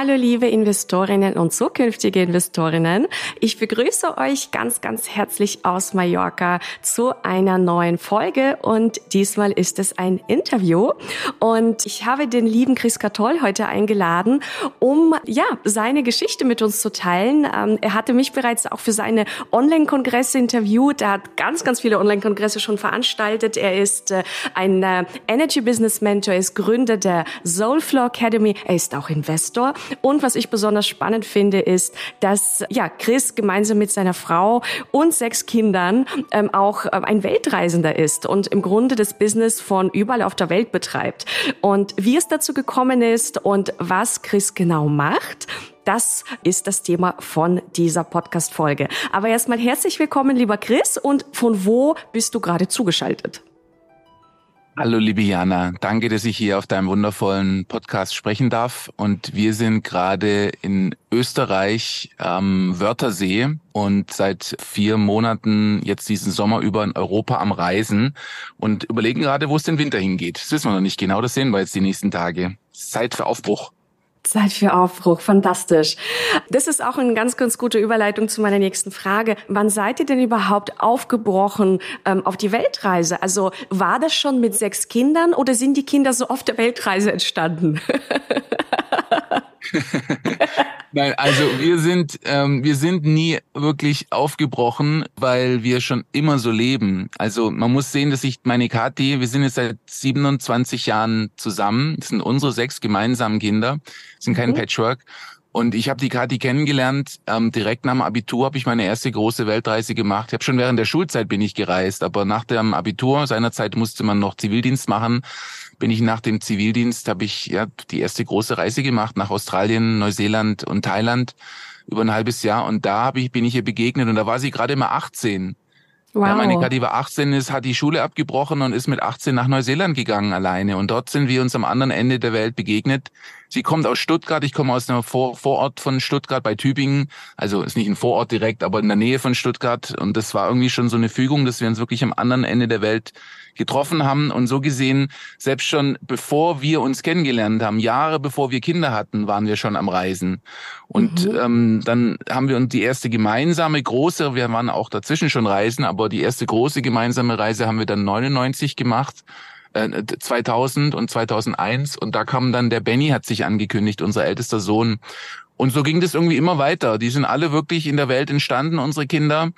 Hallo liebe Investorinnen und zukünftige Investorinnen. Ich begrüße euch ganz, ganz herzlich aus Mallorca zu einer neuen Folge und diesmal ist es ein Interview und ich habe den lieben Chris Katol heute eingeladen, um ja seine Geschichte mit uns zu teilen. Ähm, er hatte mich bereits auch für seine Online-Kongresse interviewt. Er hat ganz, ganz viele Online-Kongresse schon veranstaltet. Er ist äh, ein äh, Energy Business Mentor, ist Gründer der Soulflow Academy. Er ist auch Investor. Und was ich besonders spannend finde, ist, dass ja Chris gemeinsam mit seiner Frau und sechs Kindern ähm, auch ähm, ein Weltreisender ist und im Grunde das Business von überall auf der Welt betreibt. Und wie es dazu gekommen ist und was Chris genau macht, das ist das Thema von dieser Podcast-Folge. Aber erstmal herzlich willkommen, lieber Chris. Und von wo bist du gerade zugeschaltet? Hallo liebe Jana, danke, dass ich hier auf deinem wundervollen Podcast sprechen darf. Und wir sind gerade in Österreich am Wörthersee und seit vier Monaten jetzt diesen Sommer über in Europa am Reisen und überlegen gerade, wo es den Winter hingeht. Das wissen wir noch nicht genau, das sehen wir jetzt die nächsten Tage. Zeit für Aufbruch. Zeit für Aufbruch, fantastisch. Das ist auch eine ganz, ganz gute Überleitung zu meiner nächsten Frage. Wann seid ihr denn überhaupt aufgebrochen ähm, auf die Weltreise? Also war das schon mit sechs Kindern oder sind die Kinder so auf der Weltreise entstanden? Nein, also wir sind, ähm, wir sind nie wirklich aufgebrochen, weil wir schon immer so leben. Also man muss sehen, dass ich meine Kathi, wir sind jetzt seit 27 Jahren zusammen. Das sind unsere sechs gemeinsamen Kinder, das sind kein mhm. Patchwork. Und ich habe die Kathi kennengelernt. Ähm, direkt nach dem Abitur habe ich meine erste große Weltreise gemacht. Ich habe schon während der Schulzeit bin ich gereist, aber nach dem Abitur seinerzeit musste man noch Zivildienst machen bin ich nach dem Zivildienst, habe ich ja die erste große Reise gemacht nach Australien, Neuseeland und Thailand über ein halbes Jahr. Und da hab ich, bin ich ihr begegnet und da war sie gerade mal 18. Wow. Ja, meine Kathi war 18, ist, hat die Schule abgebrochen und ist mit 18 nach Neuseeland gegangen alleine. Und dort sind wir uns am anderen Ende der Welt begegnet. Sie kommt aus Stuttgart, ich komme aus einem Vor Vorort von Stuttgart bei Tübingen. Also ist nicht ein Vorort direkt, aber in der Nähe von Stuttgart. Und das war irgendwie schon so eine Fügung, dass wir uns wirklich am anderen Ende der Welt getroffen haben. Und so gesehen, selbst schon bevor wir uns kennengelernt haben, Jahre bevor wir Kinder hatten, waren wir schon am Reisen. Und mhm. ähm, dann haben wir uns die erste gemeinsame große, wir waren auch dazwischen schon reisen, aber die erste große gemeinsame Reise haben wir dann 99 gemacht 2000 äh, und 2001 und da kam dann der Benny hat sich angekündigt, unser ältester Sohn. Und so ging das irgendwie immer weiter. Die sind alle wirklich in der Welt entstanden, unsere Kinder.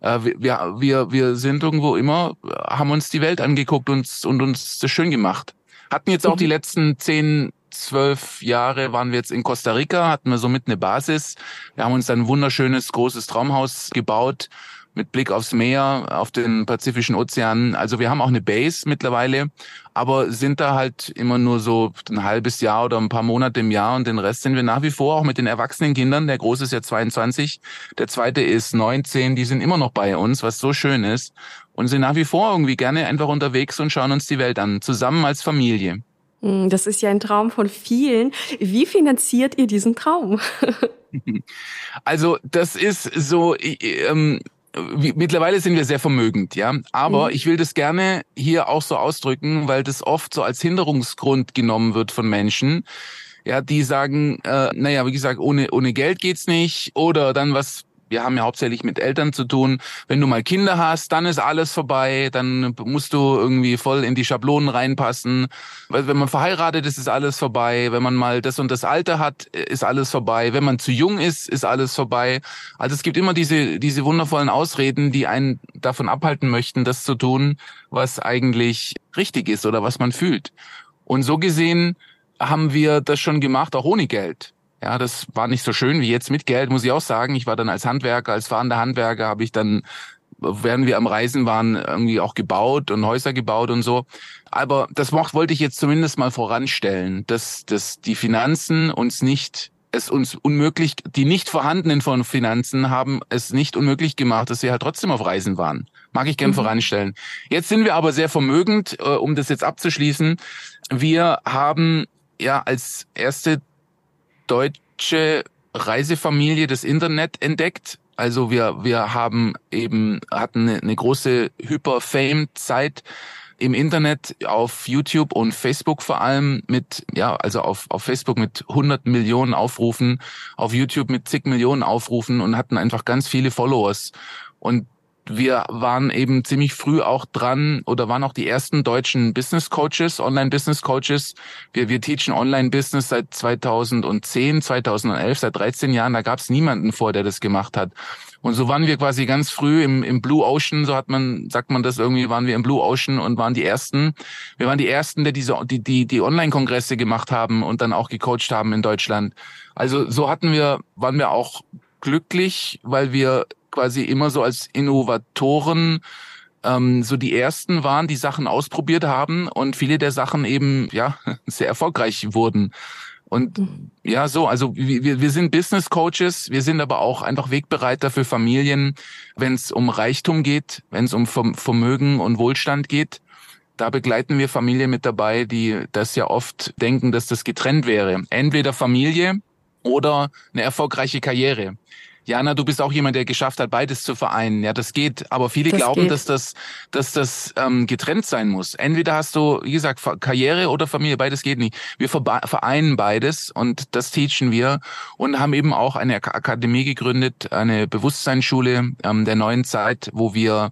Äh, wir, wir, wir sind irgendwo immer, haben uns die Welt angeguckt und, und uns das schön gemacht. Hatten jetzt auch die mhm. letzten zehn, zwölf Jahre waren wir jetzt in Costa Rica, hatten wir somit eine Basis. Wir haben uns ein wunderschönes, großes Traumhaus gebaut mit Blick aufs Meer, auf den Pazifischen Ozean. Also wir haben auch eine Base mittlerweile, aber sind da halt immer nur so ein halbes Jahr oder ein paar Monate im Jahr und den Rest sind wir nach wie vor auch mit den erwachsenen Kindern. Der Große ist ja 22, der Zweite ist 19, die sind immer noch bei uns, was so schön ist und sind nach wie vor irgendwie gerne einfach unterwegs und schauen uns die Welt an, zusammen als Familie. Hm, das ist ja ein Traum von vielen. Wie finanziert ihr diesen Traum? Also das ist so, ähm, mittlerweile sind wir sehr vermögend, ja. Aber mhm. ich will das gerne hier auch so ausdrücken, weil das oft so als Hinderungsgrund genommen wird von Menschen. Ja, die sagen, äh, naja, wie gesagt, ohne, ohne Geld geht's nicht. Oder dann was wir haben ja hauptsächlich mit Eltern zu tun. Wenn du mal Kinder hast, dann ist alles vorbei, dann musst du irgendwie voll in die Schablonen reinpassen. Wenn man verheiratet ist, ist alles vorbei. Wenn man mal das und das Alter hat, ist alles vorbei. Wenn man zu jung ist, ist alles vorbei. Also es gibt immer diese, diese wundervollen Ausreden, die einen davon abhalten möchten, das zu tun, was eigentlich richtig ist oder was man fühlt. Und so gesehen haben wir das schon gemacht, auch ohne Geld. Ja, das war nicht so schön wie jetzt mit Geld, muss ich auch sagen. Ich war dann als Handwerker, als fahrender Handwerker, habe ich dann, während wir am Reisen waren, irgendwie auch gebaut und Häuser gebaut und so. Aber das wollte ich jetzt zumindest mal voranstellen, dass, dass die Finanzen uns nicht es uns unmöglich, die nicht vorhandenen von Finanzen haben es nicht unmöglich gemacht, dass wir halt trotzdem auf Reisen waren. Mag ich gern mhm. voranstellen. Jetzt sind wir aber sehr vermögend, äh, um das jetzt abzuschließen. Wir haben ja als erste deutsche Reisefamilie das Internet entdeckt. Also wir, wir haben eben, hatten eine, eine große Hyper-Fame-Zeit im Internet, auf YouTube und Facebook vor allem mit, ja, also auf, auf Facebook mit 100 Millionen Aufrufen, auf YouTube mit zig Millionen Aufrufen und hatten einfach ganz viele Followers. Und wir waren eben ziemlich früh auch dran oder waren auch die ersten deutschen Business Coaches, Online Business Coaches. Wir, wir teachen Online Business seit 2010, 2011, seit 13 Jahren. Da gab es niemanden vor, der das gemacht hat. Und so waren wir quasi ganz früh im, im Blue Ocean, so hat man, sagt man das irgendwie, waren wir im Blue Ocean und waren die ersten. Wir waren die ersten, der diese, die, die, die Online-Kongresse gemacht haben und dann auch gecoacht haben in Deutschland. Also so hatten wir, waren wir auch glücklich, weil wir quasi immer so als Innovatoren ähm, so die ersten waren, die Sachen ausprobiert haben und viele der Sachen eben ja sehr erfolgreich wurden. Und mhm. ja, so, also wir, wir sind Business Coaches, wir sind aber auch einfach Wegbereiter für Familien, wenn es um Reichtum geht, wenn es um Vermögen und Wohlstand geht. Da begleiten wir Familien mit dabei, die das ja oft denken, dass das getrennt wäre. Entweder Familie oder eine erfolgreiche Karriere. Jana, du bist auch jemand, der geschafft hat, beides zu vereinen. Ja, das geht. Aber viele das glauben, geht. dass das, dass das ähm, getrennt sein muss. Entweder hast du, wie gesagt, Karriere oder Familie, beides geht nicht. Wir vereinen beides und das teachen wir und haben eben auch eine Akademie gegründet, eine Bewusstseinsschule ähm, der neuen Zeit, wo wir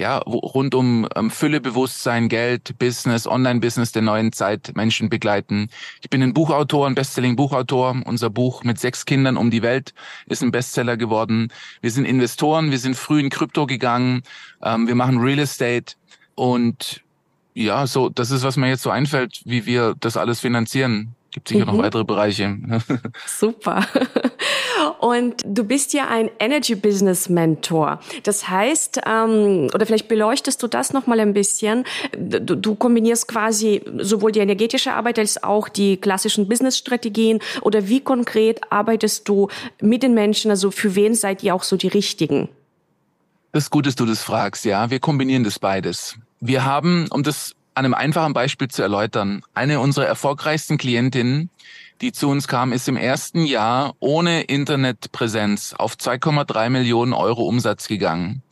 ja, rund um ähm, Füllebewusstsein, Geld, Business, Online-Business der neuen Zeit Menschen begleiten. Ich bin ein Buchautor, ein Bestselling-Buchautor. Unser Buch mit sechs Kindern um die Welt ist ein Bestseller geworden. Wir sind Investoren, wir sind früh in Krypto gegangen, ähm, wir machen Real Estate und ja, so, das ist, was mir jetzt so einfällt, wie wir das alles finanzieren. Gibt sicher mhm. noch weitere Bereiche. Super. Und du bist ja ein Energy Business Mentor. Das heißt, ähm, oder vielleicht beleuchtest du das noch mal ein bisschen. Du, du kombinierst quasi sowohl die energetische Arbeit als auch die klassischen Business-Strategien. Oder wie konkret arbeitest du mit den Menschen? Also für wen seid ihr auch so die Richtigen? Das ist gut, dass du das fragst. Ja, wir kombinieren das beides. Wir haben, um das an einem einfachen Beispiel zu erläutern. Eine unserer erfolgreichsten Klientinnen, die zu uns kam, ist im ersten Jahr ohne Internetpräsenz auf 2,3 Millionen Euro Umsatz gegangen.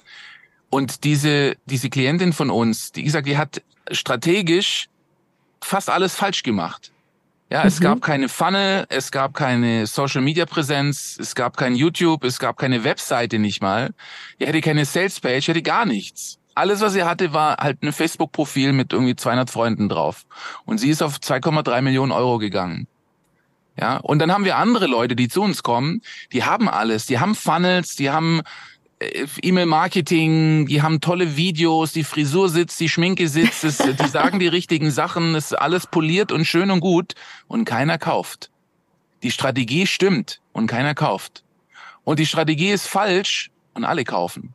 Und diese, diese Klientin von uns, die gesagt, die hat strategisch fast alles falsch gemacht. Ja, es mhm. gab keine Funnel, es gab keine Social Media Präsenz, es gab kein YouTube, es gab keine Webseite nicht mal. Die hatte keine Sales Page, hatte gar nichts alles, was sie hatte, war halt ein Facebook-Profil mit irgendwie 200 Freunden drauf. Und sie ist auf 2,3 Millionen Euro gegangen. Ja, und dann haben wir andere Leute, die zu uns kommen, die haben alles, die haben Funnels, die haben äh, E-Mail-Marketing, die haben tolle Videos, die Frisur sitzt, die Schminke sitzt, es, die sagen die richtigen Sachen, ist alles poliert und schön und gut und keiner kauft. Die Strategie stimmt und keiner kauft. Und die Strategie ist falsch und alle kaufen.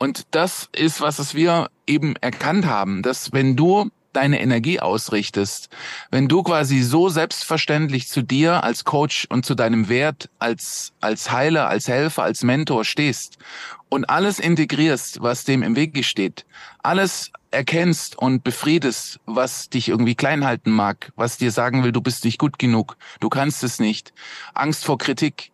Und das ist, was wir eben erkannt haben, dass wenn du deine Energie ausrichtest, wenn du quasi so selbstverständlich zu dir als Coach und zu deinem Wert als, als Heiler, als Helfer, als Mentor stehst und alles integrierst, was dem im Wege steht, alles erkennst und befriedest, was dich irgendwie klein halten mag, was dir sagen will, du bist nicht gut genug, du kannst es nicht, Angst vor Kritik,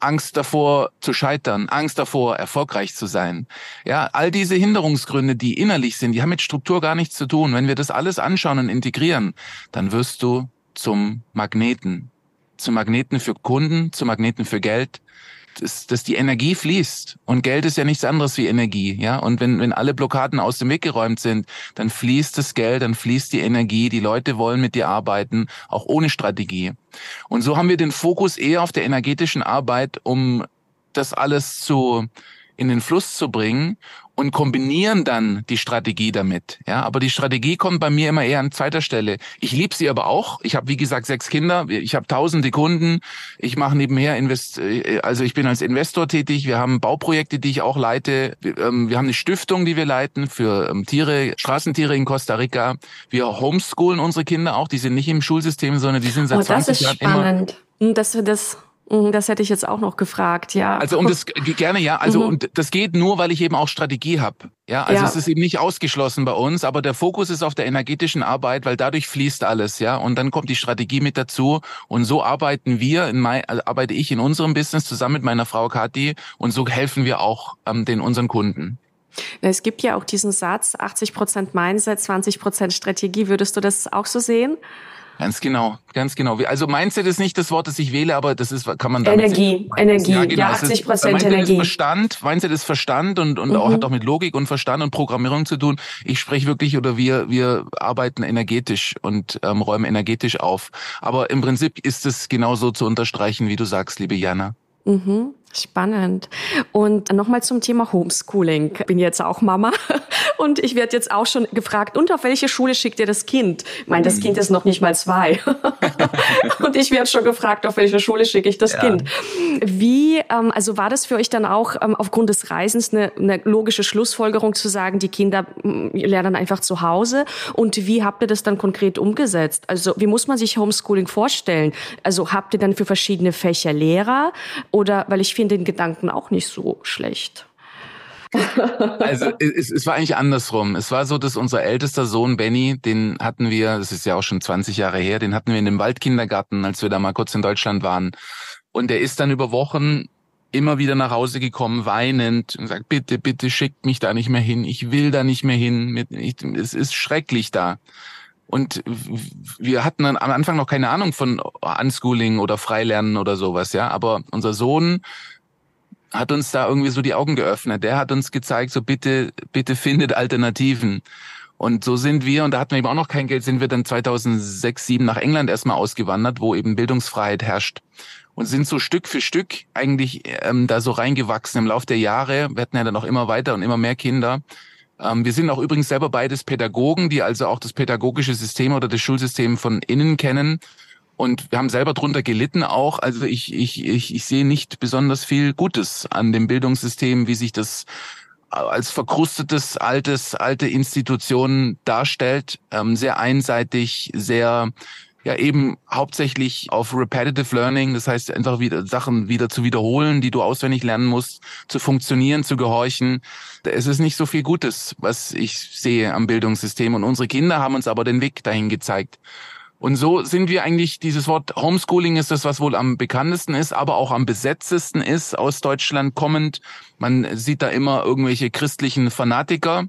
Angst davor zu scheitern, Angst davor erfolgreich zu sein. Ja, all diese Hinderungsgründe, die innerlich sind, die haben mit Struktur gar nichts zu tun. Wenn wir das alles anschauen und integrieren, dann wirst du zum Magneten. Zum Magneten für Kunden, zum Magneten für Geld, dass, dass die Energie fließt. Und Geld ist ja nichts anderes wie Energie, ja. Und wenn, wenn alle Blockaden aus dem Weg geräumt sind, dann fließt das Geld, dann fließt die Energie. Die Leute wollen mit dir arbeiten, auch ohne Strategie. Und so haben wir den Fokus eher auf der energetischen Arbeit, um das alles zu, in den Fluss zu bringen und kombinieren dann die Strategie damit. Ja, aber die Strategie kommt bei mir immer eher an zweiter Stelle. Ich liebe sie aber auch. Ich habe wie gesagt sechs Kinder, ich habe tausende Kunden. Ich mache nebenher Invest äh, also ich bin als Investor tätig. Wir haben Bauprojekte, die ich auch leite. Wir, ähm, wir haben eine Stiftung, die wir leiten für ähm, Tiere, Straßentiere in Costa Rica. Wir homeschoolen unsere Kinder auch. Die sind nicht im Schulsystem, sondern die sind seit oh, 20 Jahren spannend. immer Hm, das, das Mhm, das hätte ich jetzt auch noch gefragt, ja. Also um das gerne ja, also mhm. und das geht nur, weil ich eben auch Strategie habe. Ja, also ja. es ist eben nicht ausgeschlossen bei uns, aber der Fokus ist auf der energetischen Arbeit, weil dadurch fließt alles, ja, und dann kommt die Strategie mit dazu und so arbeiten wir in mein, also arbeite ich in unserem Business zusammen mit meiner Frau Kathi und so helfen wir auch ähm, den unseren Kunden. Es gibt ja auch diesen Satz, 80 Prozent Mindset, 20 Prozent Strategie. Würdest du das auch so sehen? Ganz genau, ganz genau. Also Mindset ist nicht das Wort, das ich wähle, aber das ist, kann man damit Energie. Energie, ja, genau. ja 80 Prozent Mindset Energie. Ist Verstand, Mindset ist Verstand und, und mhm. auch, hat auch mit Logik und Verstand und Programmierung zu tun. Ich spreche wirklich oder wir, wir arbeiten energetisch und ähm, räumen energetisch auf. Aber im Prinzip ist es genauso zu unterstreichen, wie du sagst, liebe Jana. Mhm. Spannend. Und nochmal zum Thema Homeschooling. Ich bin jetzt auch Mama und ich werde jetzt auch schon gefragt, und auf welche Schule schickt ihr das Kind? Ich meine, das Kind ist noch nicht mal zwei. und ich werde schon gefragt, auf welche Schule schicke ich das ja. Kind? Wie, ähm, also war das für euch dann auch ähm, aufgrund des Reisens eine, eine logische Schlussfolgerung zu sagen, die Kinder mm, lernen einfach zu Hause? Und wie habt ihr das dann konkret umgesetzt? Also wie muss man sich Homeschooling vorstellen? Also habt ihr dann für verschiedene Fächer Lehrer oder, weil ich finde den Gedanken auch nicht so schlecht. Also es, es war eigentlich andersrum. Es war so, dass unser ältester Sohn Benny, den hatten wir, das ist ja auch schon 20 Jahre her, den hatten wir in dem Waldkindergarten, als wir da mal kurz in Deutschland waren. Und der ist dann über Wochen immer wieder nach Hause gekommen, weinend und sagt, bitte, bitte schickt mich da nicht mehr hin. Ich will da nicht mehr hin. Es ist schrecklich da. Und wir hatten am Anfang noch keine Ahnung von Unschooling oder Freilernen oder sowas, ja. Aber unser Sohn hat uns da irgendwie so die Augen geöffnet. Der hat uns gezeigt, so bitte, bitte findet Alternativen. Und so sind wir, und da hatten wir eben auch noch kein Geld, sind wir dann 2006, 2007 nach England erstmal ausgewandert, wo eben Bildungsfreiheit herrscht. Und sind so Stück für Stück eigentlich ähm, da so reingewachsen im Lauf der Jahre. Wir hatten ja dann auch immer weiter und immer mehr Kinder. Ähm, wir sind auch übrigens selber beides Pädagogen, die also auch das pädagogische System oder das Schulsystem von innen kennen. Und wir haben selber drunter gelitten auch. Also ich, ich, ich, ich sehe nicht besonders viel Gutes an dem Bildungssystem, wie sich das als verkrustetes, altes, alte Institution darstellt. Ähm, sehr einseitig, sehr ja eben hauptsächlich auf Repetitive Learning, das heißt einfach wieder Sachen wieder zu wiederholen, die du auswendig lernen musst, zu funktionieren, zu gehorchen. Es ist nicht so viel Gutes, was ich sehe am Bildungssystem und unsere Kinder haben uns aber den Weg dahin gezeigt. Und so sind wir eigentlich, dieses Wort Homeschooling ist das, was wohl am bekanntesten ist, aber auch am besetztesten ist aus Deutschland kommend. Man sieht da immer irgendwelche christlichen Fanatiker,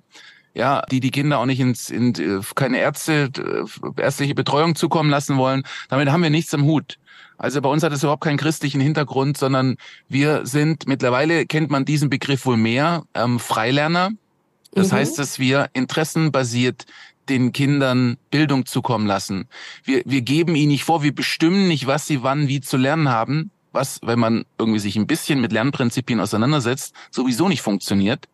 ja, die die Kinder auch nicht ins, in äh, keine Ärzte, äh, ärztliche Betreuung zukommen lassen wollen. Damit haben wir nichts am Hut. Also bei uns hat es überhaupt keinen christlichen Hintergrund, sondern wir sind, mittlerweile kennt man diesen Begriff wohl mehr, ähm, Freilerner. Das mhm. heißt, dass wir interessenbasiert den Kindern Bildung zukommen lassen. Wir, wir geben ihnen nicht vor, wir bestimmen nicht, was sie wann wie zu lernen haben, was, wenn man irgendwie sich ein bisschen mit Lernprinzipien auseinandersetzt, sowieso nicht funktioniert,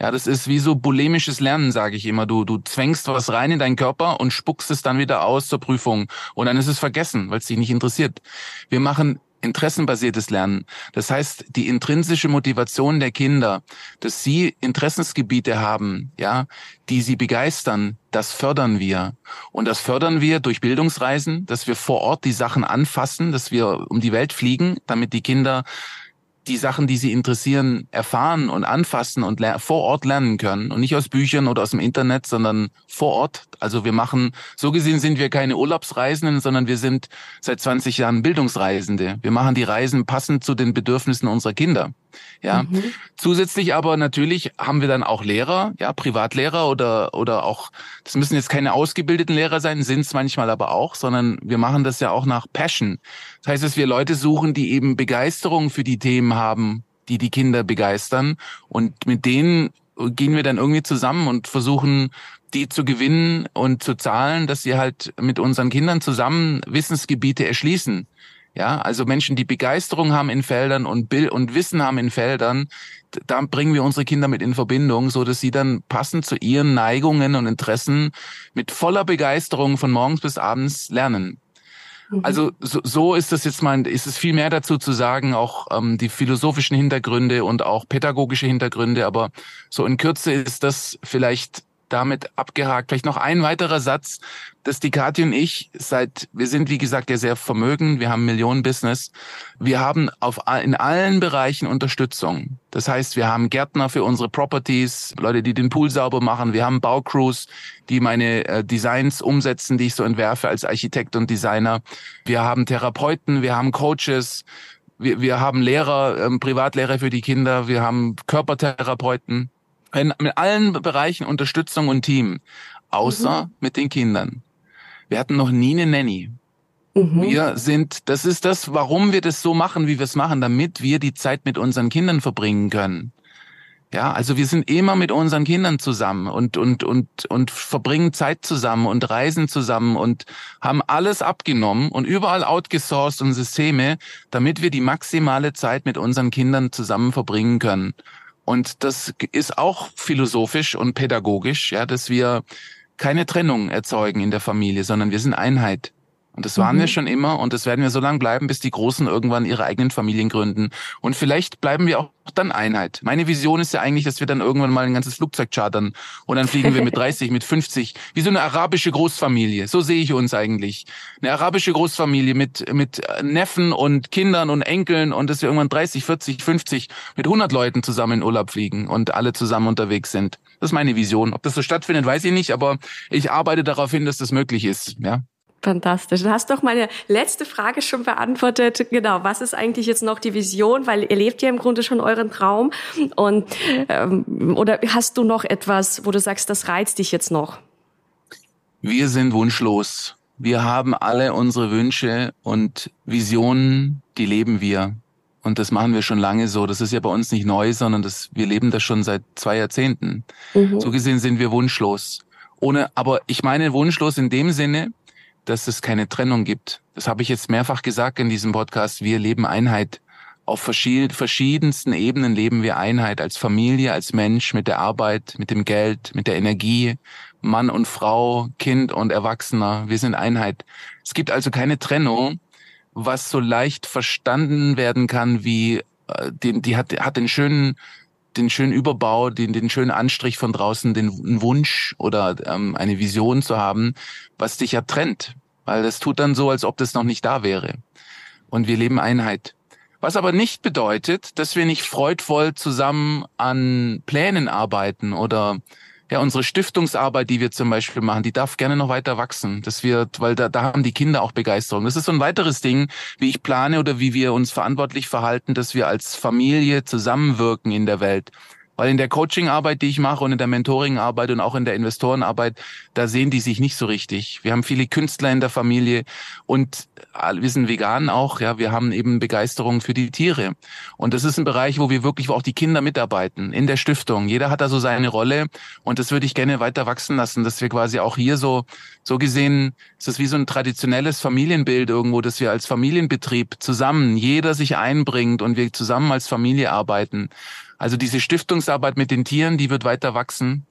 ja, das ist wie so bulimisches Lernen, sage ich immer. Du, du zwängst was rein in deinen Körper und spuckst es dann wieder aus zur Prüfung. Und dann ist es vergessen, weil es dich nicht interessiert. Wir machen interessenbasiertes Lernen. Das heißt, die intrinsische Motivation der Kinder, dass sie Interessensgebiete haben, ja, die sie begeistern, das fördern wir. Und das fördern wir durch Bildungsreisen, dass wir vor Ort die Sachen anfassen, dass wir um die Welt fliegen, damit die Kinder die Sachen, die sie interessieren, erfahren und anfassen und vor Ort lernen können. Und nicht aus Büchern oder aus dem Internet, sondern vor Ort. Also wir machen, so gesehen sind wir keine Urlaubsreisenden, sondern wir sind seit 20 Jahren Bildungsreisende. Wir machen die Reisen passend zu den Bedürfnissen unserer Kinder. Ja. Mhm. Zusätzlich aber natürlich haben wir dann auch Lehrer, ja, Privatlehrer oder, oder auch, das müssen jetzt keine ausgebildeten Lehrer sein, sind es manchmal aber auch, sondern wir machen das ja auch nach Passion. Das heißt, dass wir Leute suchen, die eben Begeisterung für die Themen haben, die die Kinder begeistern und mit denen gehen wir dann irgendwie zusammen und versuchen, die zu gewinnen und zu zahlen, dass sie halt mit unseren Kindern zusammen Wissensgebiete erschließen. Ja, also Menschen, die Begeisterung haben in Feldern und Bild und Wissen haben in Feldern, da bringen wir unsere Kinder mit in Verbindung, so dass sie dann passend zu ihren Neigungen und Interessen mit voller Begeisterung von morgens bis abends lernen. Mhm. Also so, so ist das jetzt mein, ist es viel mehr dazu zu sagen, auch ähm, die philosophischen Hintergründe und auch pädagogische Hintergründe, aber so in Kürze ist das vielleicht damit abgehakt. Vielleicht noch ein weiterer Satz, dass die Kathi und ich seit, wir sind wie gesagt ja sehr vermögend, wir haben Millionen Business, wir haben auf, in allen Bereichen Unterstützung. Das heißt, wir haben Gärtner für unsere Properties, Leute, die den Pool sauber machen, wir haben Baucrews, die meine äh, Designs umsetzen, die ich so entwerfe als Architekt und Designer. Wir haben Therapeuten, wir haben Coaches, wir, wir haben Lehrer, ähm, Privatlehrer für die Kinder, wir haben Körpertherapeuten in, mit allen Bereichen Unterstützung und Team, außer mhm. mit den Kindern. Wir hatten noch nie eine Nanny. Mhm. Wir sind, das ist das, warum wir das so machen, wie wir es machen, damit wir die Zeit mit unseren Kindern verbringen können. Ja, also wir sind immer mit unseren Kindern zusammen und, und, und, und verbringen Zeit zusammen und reisen zusammen und haben alles abgenommen und überall outgesourced und Systeme, damit wir die maximale Zeit mit unseren Kindern zusammen verbringen können. Und das ist auch philosophisch und pädagogisch, ja, dass wir keine Trennung erzeugen in der Familie, sondern wir sind Einheit. Und das waren mhm. wir schon immer und das werden wir so lange bleiben, bis die Großen irgendwann ihre eigenen Familien gründen. Und vielleicht bleiben wir auch dann Einheit. Meine Vision ist ja eigentlich, dass wir dann irgendwann mal ein ganzes Flugzeug chartern und dann fliegen wir mit 30, mit 50, wie so eine arabische Großfamilie. So sehe ich uns eigentlich. Eine arabische Großfamilie mit, mit Neffen und Kindern und Enkeln und dass wir irgendwann 30, 40, 50 mit 100 Leuten zusammen in Urlaub fliegen und alle zusammen unterwegs sind. Das ist meine Vision. Ob das so stattfindet, weiß ich nicht, aber ich arbeite darauf hin, dass das möglich ist, ja. Fantastisch. Du hast doch meine letzte Frage schon beantwortet. Genau, was ist eigentlich jetzt noch die Vision? Weil ihr lebt ja im Grunde schon euren Traum. Und ähm, oder hast du noch etwas, wo du sagst, das reizt dich jetzt noch? Wir sind wunschlos. Wir haben alle unsere Wünsche und Visionen, die leben wir. Und das machen wir schon lange so. Das ist ja bei uns nicht neu, sondern das, wir leben das schon seit zwei Jahrzehnten. Mhm. So gesehen sind wir wunschlos. Ohne, aber ich meine wunschlos in dem Sinne, dass es keine Trennung gibt. Das habe ich jetzt mehrfach gesagt in diesem Podcast. Wir leben Einheit. Auf verschiedensten Ebenen leben wir Einheit als Familie, als Mensch, mit der Arbeit, mit dem Geld, mit der Energie, Mann und Frau, Kind und Erwachsener. Wir sind Einheit. Es gibt also keine Trennung, was so leicht verstanden werden kann wie, äh, die, die hat, hat den schönen den schönen Überbau, den, den schönen Anstrich von draußen, den Wunsch oder ähm, eine Vision zu haben, was dich ja trennt. Weil das tut dann so, als ob das noch nicht da wäre. Und wir leben Einheit. Was aber nicht bedeutet, dass wir nicht freudvoll zusammen an Plänen arbeiten oder ja, unsere Stiftungsarbeit, die wir zum Beispiel machen, die darf gerne noch weiter wachsen. Das wird, weil da, da haben die Kinder auch Begeisterung. Das ist so ein weiteres Ding, wie ich plane oder wie wir uns verantwortlich verhalten, dass wir als Familie zusammenwirken in der Welt. Weil in der Coachingarbeit, die ich mache und in der Mentoringarbeit und auch in der Investorenarbeit, da sehen die sich nicht so richtig. Wir haben viele Künstler in der Familie und wir sind vegan auch, ja, wir haben eben Begeisterung für die Tiere. Und das ist ein Bereich, wo wir wirklich, wo auch die Kinder mitarbeiten, in der Stiftung. Jeder hat da so seine Rolle und das würde ich gerne weiter wachsen lassen, dass wir quasi auch hier so, so gesehen, ist das wie so ein traditionelles Familienbild irgendwo, dass wir als Familienbetrieb zusammen, jeder sich einbringt und wir zusammen als Familie arbeiten. Also diese Stiftungsarbeit mit den Tieren, die wird weiter wachsen.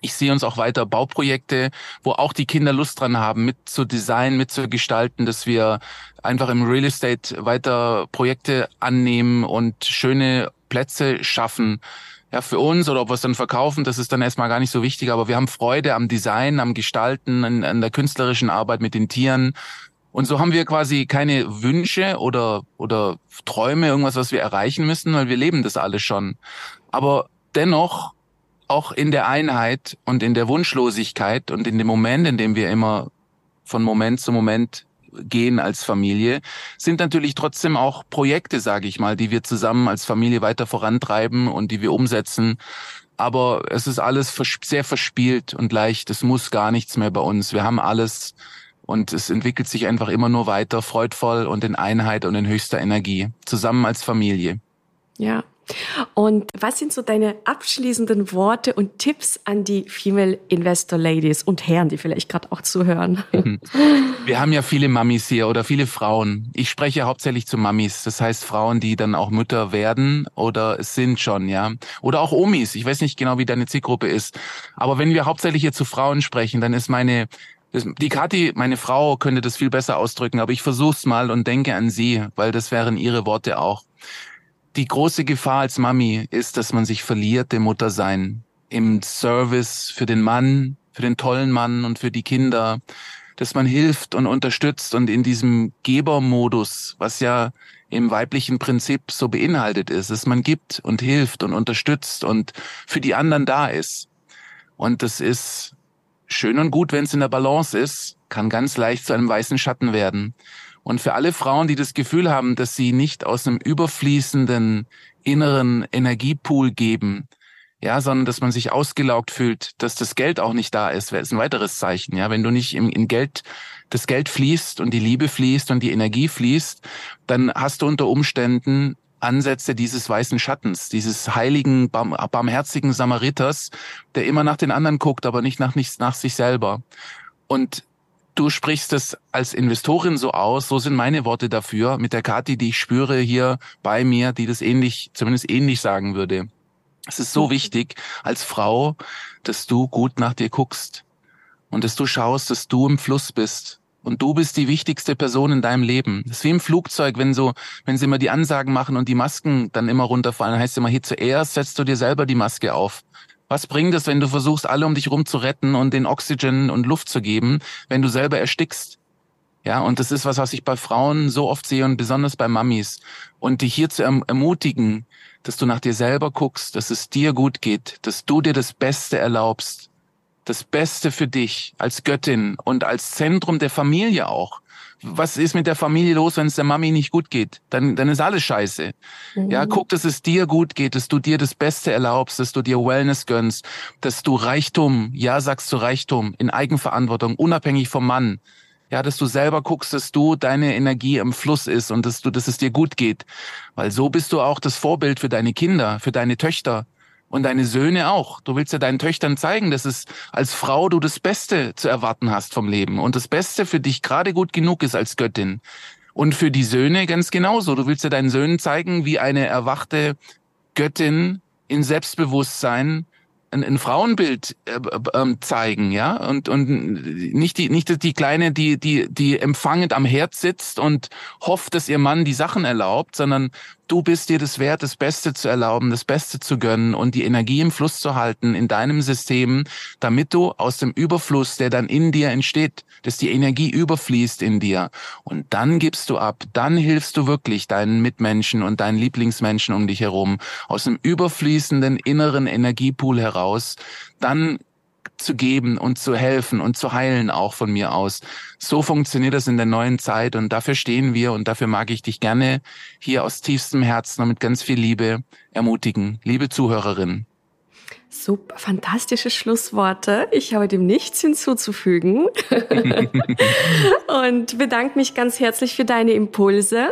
Ich sehe uns auch weiter Bauprojekte, wo auch die Kinder Lust dran haben, mit zu designen, mit zu gestalten, dass wir einfach im Real Estate weiter Projekte annehmen und schöne Plätze schaffen. Ja, für uns oder ob wir es dann verkaufen, das ist dann erstmal gar nicht so wichtig, aber wir haben Freude am Design, am Gestalten, an, an der künstlerischen Arbeit mit den Tieren und so haben wir quasi keine Wünsche oder, oder Träume, irgendwas, was wir erreichen müssen, weil wir leben das alles schon. Aber dennoch auch in der Einheit und in der Wunschlosigkeit und in dem Moment, in dem wir immer von Moment zu Moment gehen als Familie, sind natürlich trotzdem auch Projekte, sage ich mal, die wir zusammen als Familie weiter vorantreiben und die wir umsetzen. Aber es ist alles sehr verspielt und leicht. Es muss gar nichts mehr bei uns. Wir haben alles und es entwickelt sich einfach immer nur weiter, freudvoll und in Einheit und in höchster Energie, zusammen als Familie. Ja. Und was sind so deine abschließenden Worte und Tipps an die Female Investor Ladies und Herren, die vielleicht gerade auch zuhören? Wir haben ja viele Mamis hier oder viele Frauen. Ich spreche hauptsächlich zu Mamis, das heißt Frauen, die dann auch Mütter werden oder sind schon, ja. Oder auch Omis. Ich weiß nicht genau, wie deine Zielgruppe ist. Aber wenn wir hauptsächlich hier zu Frauen sprechen, dann ist meine die Kathi, meine Frau, könnte das viel besser ausdrücken, aber ich versuch's mal und denke an sie, weil das wären ihre Worte auch. Die große Gefahr als Mami ist, dass man sich verliert, dem Muttersein im Service für den Mann, für den tollen Mann und für die Kinder, dass man hilft und unterstützt und in diesem Gebermodus, was ja im weiblichen Prinzip so beinhaltet ist, dass man gibt und hilft und unterstützt und für die anderen da ist. Und das ist schön und gut, wenn es in der Balance ist, kann ganz leicht zu einem weißen Schatten werden. Und für alle Frauen, die das Gefühl haben, dass sie nicht aus einem überfließenden inneren Energiepool geben, ja, sondern dass man sich ausgelaugt fühlt, dass das Geld auch nicht da ist, ist ein weiteres Zeichen. Ja, wenn du nicht in, in Geld, das Geld fließt und die Liebe fließt und die Energie fließt, dann hast du unter Umständen Ansätze dieses weißen Schattens, dieses heiligen, barmherzigen Samariters, der immer nach den anderen guckt, aber nicht nach, nicht nach sich selber. Und du sprichst es als Investorin so aus, so sind meine Worte dafür, mit der Kati, die ich spüre hier bei mir, die das ähnlich, zumindest ähnlich sagen würde. Es ist so wichtig als Frau, dass du gut nach dir guckst und dass du schaust, dass du im Fluss bist. Und du bist die wichtigste Person in deinem Leben. Das ist wie im Flugzeug, wenn so, wenn sie immer die Ansagen machen und die Masken dann immer runterfallen, heißt es immer, hier zuerst setzt du dir selber die Maske auf. Was bringt es, wenn du versuchst, alle um dich rum zu retten und den Oxygen und Luft zu geben, wenn du selber erstickst? Ja, und das ist was, was ich bei Frauen so oft sehe und besonders bei Mamis. Und dich hier zu erm-, ermutigen, dass du nach dir selber guckst, dass es dir gut geht, dass du dir das Beste erlaubst, das Beste für dich als Göttin und als Zentrum der Familie auch. Was ist mit der Familie los, wenn es der Mami nicht gut geht? Dann, dann ist alles scheiße. Mhm. Ja, guck, dass es dir gut geht, dass du dir das Beste erlaubst, dass du dir Wellness gönnst, dass du Reichtum, ja sagst zu Reichtum, in Eigenverantwortung, unabhängig vom Mann, ja, dass du selber guckst, dass du deine Energie im Fluss ist und dass du, dass es dir gut geht. Weil so bist du auch das Vorbild für deine Kinder, für deine Töchter und deine Söhne auch. Du willst ja deinen Töchtern zeigen, dass es als Frau du das Beste zu erwarten hast vom Leben und das Beste für dich gerade gut genug ist als Göttin. Und für die Söhne ganz genauso. Du willst ja deinen Söhnen zeigen, wie eine erwachte Göttin in Selbstbewusstsein ein, Frauenbild äh, äh, zeigen, ja, und und nicht die nicht die kleine, die die die empfangend am Herd sitzt und hofft, dass ihr Mann die Sachen erlaubt, sondern du bist dir das wert, das Beste zu erlauben, das Beste zu gönnen und die Energie im Fluss zu halten in deinem System, damit du aus dem Überfluss, der dann in dir entsteht, dass die Energie überfließt in dir. Und dann gibst du ab, dann hilfst du wirklich deinen Mitmenschen und deinen Lieblingsmenschen um dich herum aus dem überfließenden inneren Energiepool heraus. Dann zu geben und zu helfen und zu heilen auch von mir aus. So funktioniert das in der neuen Zeit und dafür stehen wir und dafür mag ich dich gerne hier aus tiefstem Herzen und mit ganz viel Liebe ermutigen. Liebe Zuhörerin. Super, fantastische Schlussworte. Ich habe dem nichts hinzuzufügen und bedanke mich ganz herzlich für deine Impulse.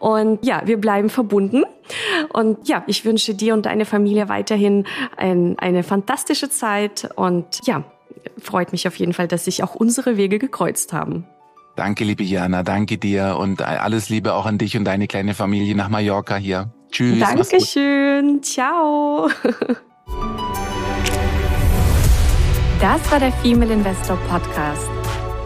Und ja, wir bleiben verbunden. Und ja, ich wünsche dir und deine Familie weiterhin ein, eine fantastische Zeit. Und ja, freut mich auf jeden Fall, dass sich auch unsere Wege gekreuzt haben. Danke, liebe Jana, danke dir und alles Liebe auch an dich und deine kleine Familie nach Mallorca hier. Tschüss. Dankeschön. Ciao. Das war der Female Investor Podcast.